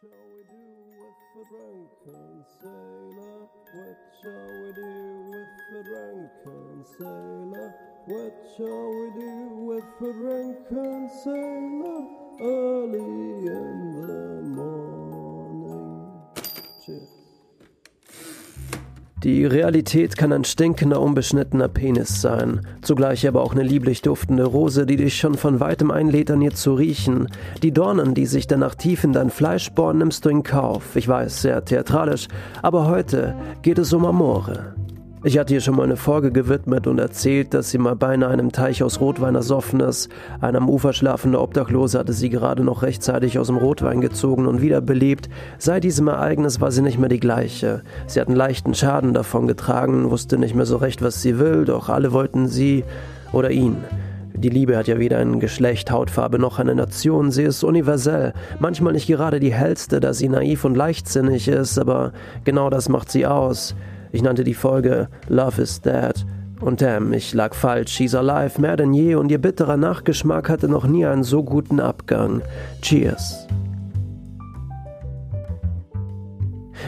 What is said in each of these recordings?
shall we do with the drunken sailor? What shall we do with the drunken sailor? What shall we do with the drunken sailor? Early in the morning. Die Realität kann ein stinkender, unbeschnittener Penis sein, zugleich aber auch eine lieblich duftende Rose, die dich schon von weitem einlädt, an ihr zu riechen. Die Dornen, die sich danach tief in dein Fleisch bohren, nimmst du in Kauf. Ich weiß, sehr theatralisch, aber heute geht es um Amore. Ich hatte ihr schon mal eine Folge gewidmet und erzählt, dass sie mal beinahe einem Teich aus Rotwein ersoffen ist. Ein am Ufer schlafender Obdachlose hatte sie gerade noch rechtzeitig aus dem Rotwein gezogen und wiederbelebt. Seit diesem Ereignis war sie nicht mehr die gleiche. Sie hat einen leichten Schaden davon getragen, wusste nicht mehr so recht, was sie will, doch alle wollten sie oder ihn. Die Liebe hat ja weder ein Geschlecht, Hautfarbe noch eine Nation, sie ist universell. Manchmal nicht gerade die hellste, da sie naiv und leichtsinnig ist, aber genau das macht sie aus. Ich nannte die Folge Love is Dead. Und damn, ich lag falsch. She's alive mehr denn je und ihr bitterer Nachgeschmack hatte noch nie einen so guten Abgang. Cheers.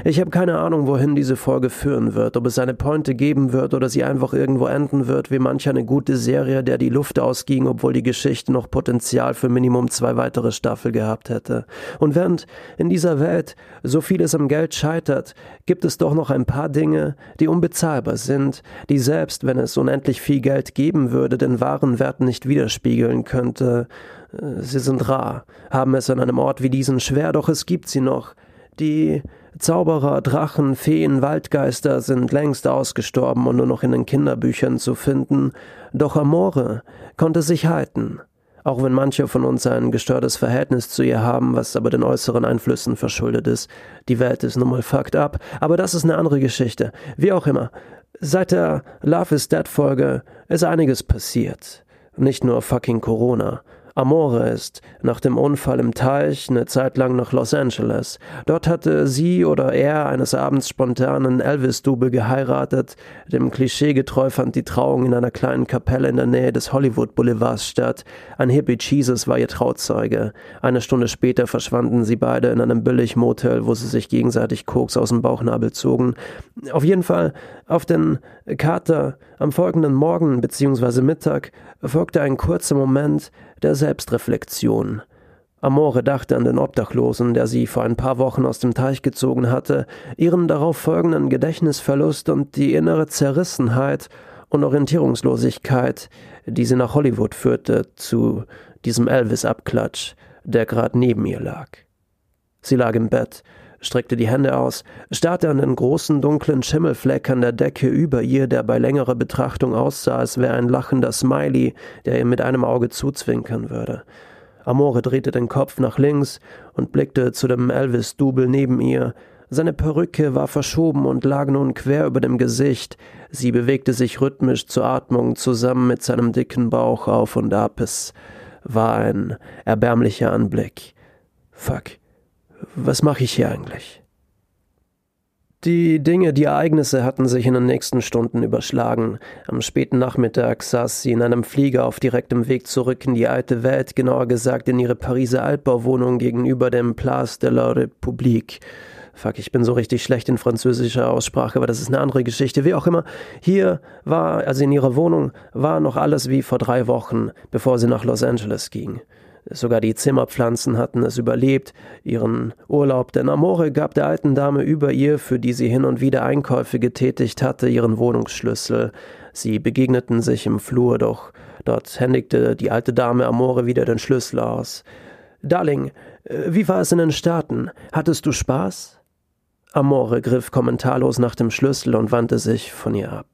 Ich habe keine Ahnung, wohin diese Folge führen wird, ob es eine Pointe geben wird oder sie einfach irgendwo enden wird, wie manch eine gute Serie, der die Luft ausging, obwohl die Geschichte noch Potenzial für Minimum zwei weitere Staffel gehabt hätte. Und während in dieser Welt so vieles am Geld scheitert, gibt es doch noch ein paar Dinge, die unbezahlbar sind, die selbst, wenn es unendlich viel Geld geben würde, den wahren Wert nicht widerspiegeln könnte. Sie sind rar, haben es an einem Ort wie diesen schwer, doch es gibt sie noch. Die Zauberer, Drachen, Feen, Waldgeister sind längst ausgestorben und nur noch in den Kinderbüchern zu finden, doch Amore konnte sich halten, auch wenn manche von uns ein gestörtes Verhältnis zu ihr haben, was aber den äußeren Einflüssen verschuldet ist. Die Welt ist nun mal fucked up, aber das ist eine andere Geschichte. Wie auch immer, seit der Love is Dead Folge ist einiges passiert. Nicht nur fucking Corona. Amore ist, nach dem Unfall im Teich, eine Zeit lang nach Los Angeles. Dort hatte sie oder er eines Abends spontanen Elvis-Double geheiratet. Dem Klischee getreu fand die Trauung in einer kleinen Kapelle in der Nähe des Hollywood Boulevards statt. Ein Hippie Jesus war ihr Trauzeuge. Eine Stunde später verschwanden sie beide in einem Billig-Motel, wo sie sich gegenseitig Koks aus dem Bauchnabel zogen. Auf jeden Fall, auf den Kater am folgenden Morgen bzw. Mittag folgte ein kurzer Moment, der Selbstreflexion. Amore dachte an den Obdachlosen, der sie vor ein paar Wochen aus dem Teich gezogen hatte, ihren darauf folgenden Gedächtnisverlust und die innere Zerrissenheit und Orientierungslosigkeit, die sie nach Hollywood führte, zu diesem Elvis-Abklatsch, der gerade neben ihr lag. Sie lag im Bett, streckte die Hände aus, starrte an den großen dunklen Schimmelfleck an der Decke über ihr, der bei längerer Betrachtung aussah, als wäre ein lachender Smiley, der ihr mit einem Auge zuzwinkern würde. Amore drehte den Kopf nach links und blickte zu dem Elvis-Double neben ihr. Seine Perücke war verschoben und lag nun quer über dem Gesicht. Sie bewegte sich rhythmisch zur Atmung zusammen mit seinem dicken Bauch auf und ab. Es war ein erbärmlicher Anblick. Fuck was mache ich hier eigentlich? Die Dinge, die Ereignisse hatten sich in den nächsten Stunden überschlagen. Am späten Nachmittag saß sie in einem Flieger auf direktem Weg zurück in die alte Welt, genauer gesagt in ihre Pariser Altbauwohnung gegenüber dem Place de la République. Fuck, ich bin so richtig schlecht in französischer Aussprache, aber das ist eine andere Geschichte. Wie auch immer, hier war, also in ihrer Wohnung, war noch alles wie vor drei Wochen, bevor sie nach Los Angeles ging. Sogar die Zimmerpflanzen hatten es überlebt, ihren Urlaub, denn Amore gab der alten Dame über ihr, für die sie hin und wieder Einkäufe getätigt hatte, ihren Wohnungsschlüssel. Sie begegneten sich im Flur, doch dort händigte die alte Dame Amore wieder den Schlüssel aus. Darling, äh, wie war es in den Staaten? Hattest du Spaß? Amore griff kommentarlos nach dem Schlüssel und wandte sich von ihr ab.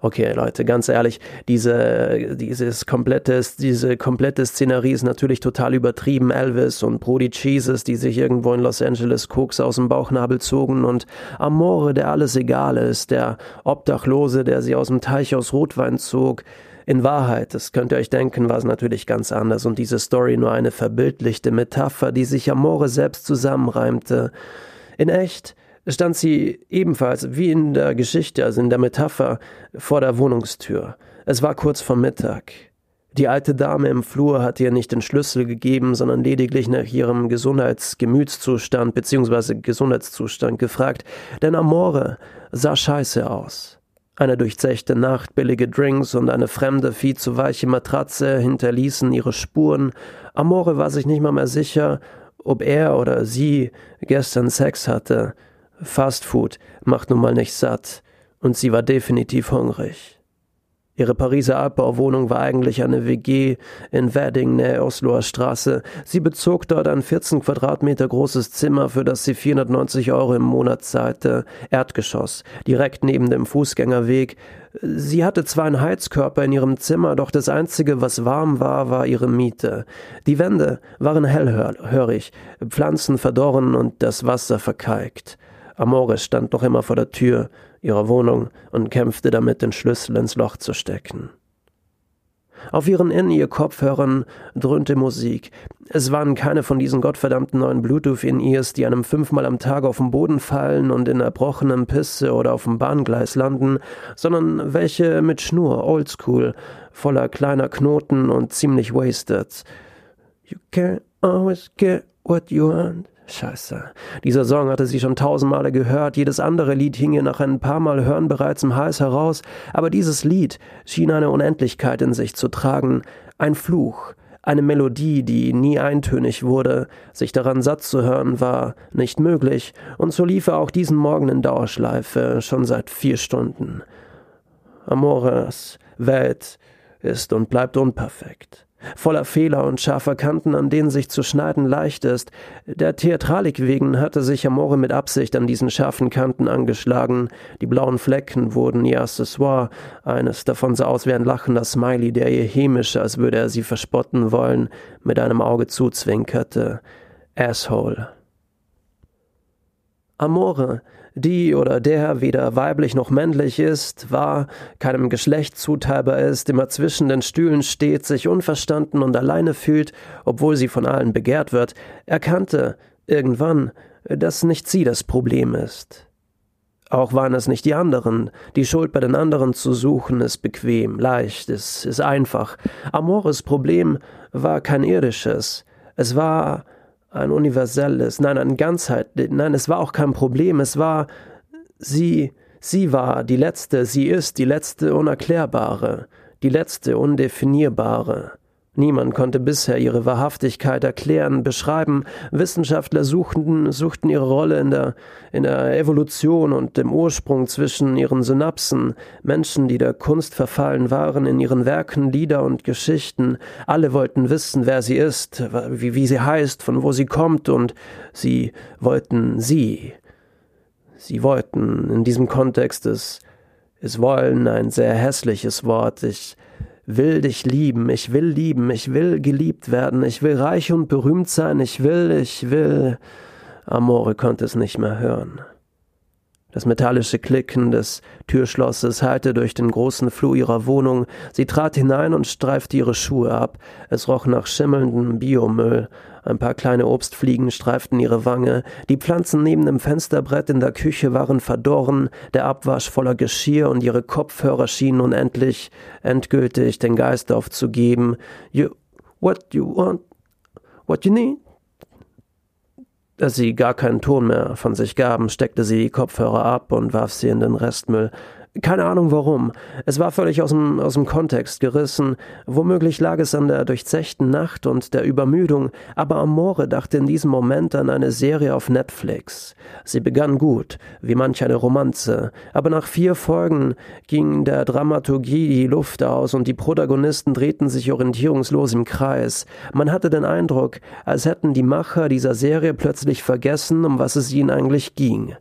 Okay, Leute, ganz ehrlich, diese, dieses komplette, diese komplette Szenerie ist natürlich total übertrieben. Elvis und Brody Cheeses, die sich irgendwo in Los Angeles Koks aus dem Bauchnabel zogen und Amore, der alles egal ist, der Obdachlose, der sie aus dem Teich aus Rotwein zog. In Wahrheit, das könnt ihr euch denken, war es natürlich ganz anders und diese Story nur eine verbildlichte Metapher, die sich Amore selbst zusammenreimte. In echt stand sie ebenfalls wie in der Geschichte, also in der Metapher, vor der Wohnungstür. Es war kurz vor Mittag. Die alte Dame im Flur hatte ihr nicht den Schlüssel gegeben, sondern lediglich nach ihrem Gesundheitsgemütszustand bzw. Gesundheitszustand gefragt, denn Amore sah scheiße aus. Eine durchzechte Nacht, billige Drinks und eine fremde, viel zu weiche Matratze hinterließen ihre Spuren. Amore war sich nicht mal mehr sicher, ob er oder sie gestern Sex hatte. Fastfood macht nun mal nicht satt, und sie war definitiv hungrig. Ihre Pariser Abbauwohnung war eigentlich eine WG in Wedding, nähe Osloer Straße. Sie bezog dort ein 14 Quadratmeter großes Zimmer, für das sie 490 Euro im Monat zahlte. Erdgeschoss, direkt neben dem Fußgängerweg. Sie hatte zwar einen Heizkörper in ihrem Zimmer, doch das Einzige, was warm war, war ihre Miete. Die Wände waren hellhörig, Pflanzen verdorren und das Wasser verkalkt. Amore stand noch immer vor der Tür ihrer Wohnung und kämpfte damit, den Schlüssel ins Loch zu stecken. Auf ihren In-Ear-Kopfhörern dröhnte Musik. Es waren keine von diesen gottverdammten neuen Bluetooth-In-Ears, die einem fünfmal am Tag auf den Boden fallen und in erbrochenem Pisse oder auf dem Bahngleis landen, sondern welche mit Schnur, oldschool, voller kleiner Knoten und ziemlich wasted. You can't always get what you want. Scheiße. Dieser Song hatte sie schon tausendmale gehört, jedes andere Lied hing ihr nach ein paar Mal Hören bereits im Hals heraus, aber dieses Lied schien eine Unendlichkeit in sich zu tragen, ein Fluch, eine Melodie, die nie eintönig wurde, sich daran satt zu hören war nicht möglich, und so lief er auch diesen Morgen in Dauerschleife, schon seit vier Stunden. Amores Welt ist und bleibt unperfekt voller Fehler und scharfer Kanten, an denen sich zu schneiden leicht ist. Der Theatralik wegen hatte sich Amore mit Absicht an diesen scharfen Kanten angeschlagen. Die blauen Flecken wurden ihr Accessoire. Eines davon sah aus wie ein lachender Smiley, der ihr hämisch, als würde er sie verspotten wollen, mit einem Auge zuzwinkerte. Asshole. Amore, die oder der weder weiblich noch männlich ist, war, keinem Geschlecht zuteilbar ist, immer zwischen den Stühlen steht, sich unverstanden und alleine fühlt, obwohl sie von allen begehrt wird, erkannte irgendwann, dass nicht sie das Problem ist. Auch waren es nicht die anderen. Die Schuld bei den anderen zu suchen ist bequem, leicht, es ist einfach. Amores Problem war kein irdisches. Es war ein universelles, nein, ein Ganzheit, nein, es war auch kein Problem, es war sie, sie war die letzte, sie ist die letzte unerklärbare, die letzte undefinierbare. Niemand konnte bisher ihre Wahrhaftigkeit erklären, beschreiben. Wissenschaftler suchten, suchten ihre Rolle in der, in der Evolution und dem Ursprung zwischen ihren Synapsen. Menschen, die der Kunst verfallen waren, in ihren Werken, Lieder und Geschichten. Alle wollten wissen, wer sie ist, wie, wie sie heißt, von wo sie kommt und sie wollten sie. Sie wollten in diesem Kontext ist, ist wollen ein sehr hässliches Wort. Ich, will dich lieben, ich will lieben, ich will geliebt werden, ich will reich und berühmt sein, ich will, ich will. Amore konnte es nicht mehr hören. Das metallische Klicken des Türschlosses hallte durch den großen Flur ihrer Wohnung. Sie trat hinein und streifte ihre Schuhe ab. Es roch nach schimmelndem Biomüll. Ein paar kleine Obstfliegen streiften ihre Wange. Die Pflanzen neben dem Fensterbrett in der Küche waren verdorren, der Abwasch voller Geschirr und ihre Kopfhörer schienen unendlich, endgültig den Geist aufzugeben. You, what you want, what you need? Als sie gar keinen Ton mehr von sich gaben, steckte sie die Kopfhörer ab und warf sie in den Restmüll. Keine Ahnung warum. Es war völlig aus dem, aus dem Kontext gerissen. Womöglich lag es an der durchzechten Nacht und der Übermüdung, aber Amore dachte in diesem Moment an eine Serie auf Netflix. Sie begann gut, wie manch eine Romanze, aber nach vier Folgen ging der Dramaturgie die Luft aus und die Protagonisten drehten sich orientierungslos im Kreis. Man hatte den Eindruck, als hätten die Macher dieser Serie plötzlich vergessen, um was es ihnen eigentlich ging.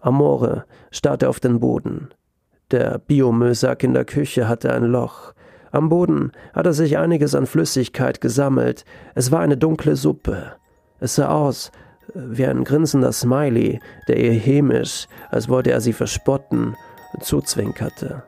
Amore starrte auf den Boden. Der Biomüllsack in der Küche hatte ein Loch. Am Boden hatte sich einiges an Flüssigkeit gesammelt. Es war eine dunkle Suppe. Es sah aus äh, wie ein grinsender Smiley, der ihr hämisch, als wollte er sie verspotten, zuzwinkerte.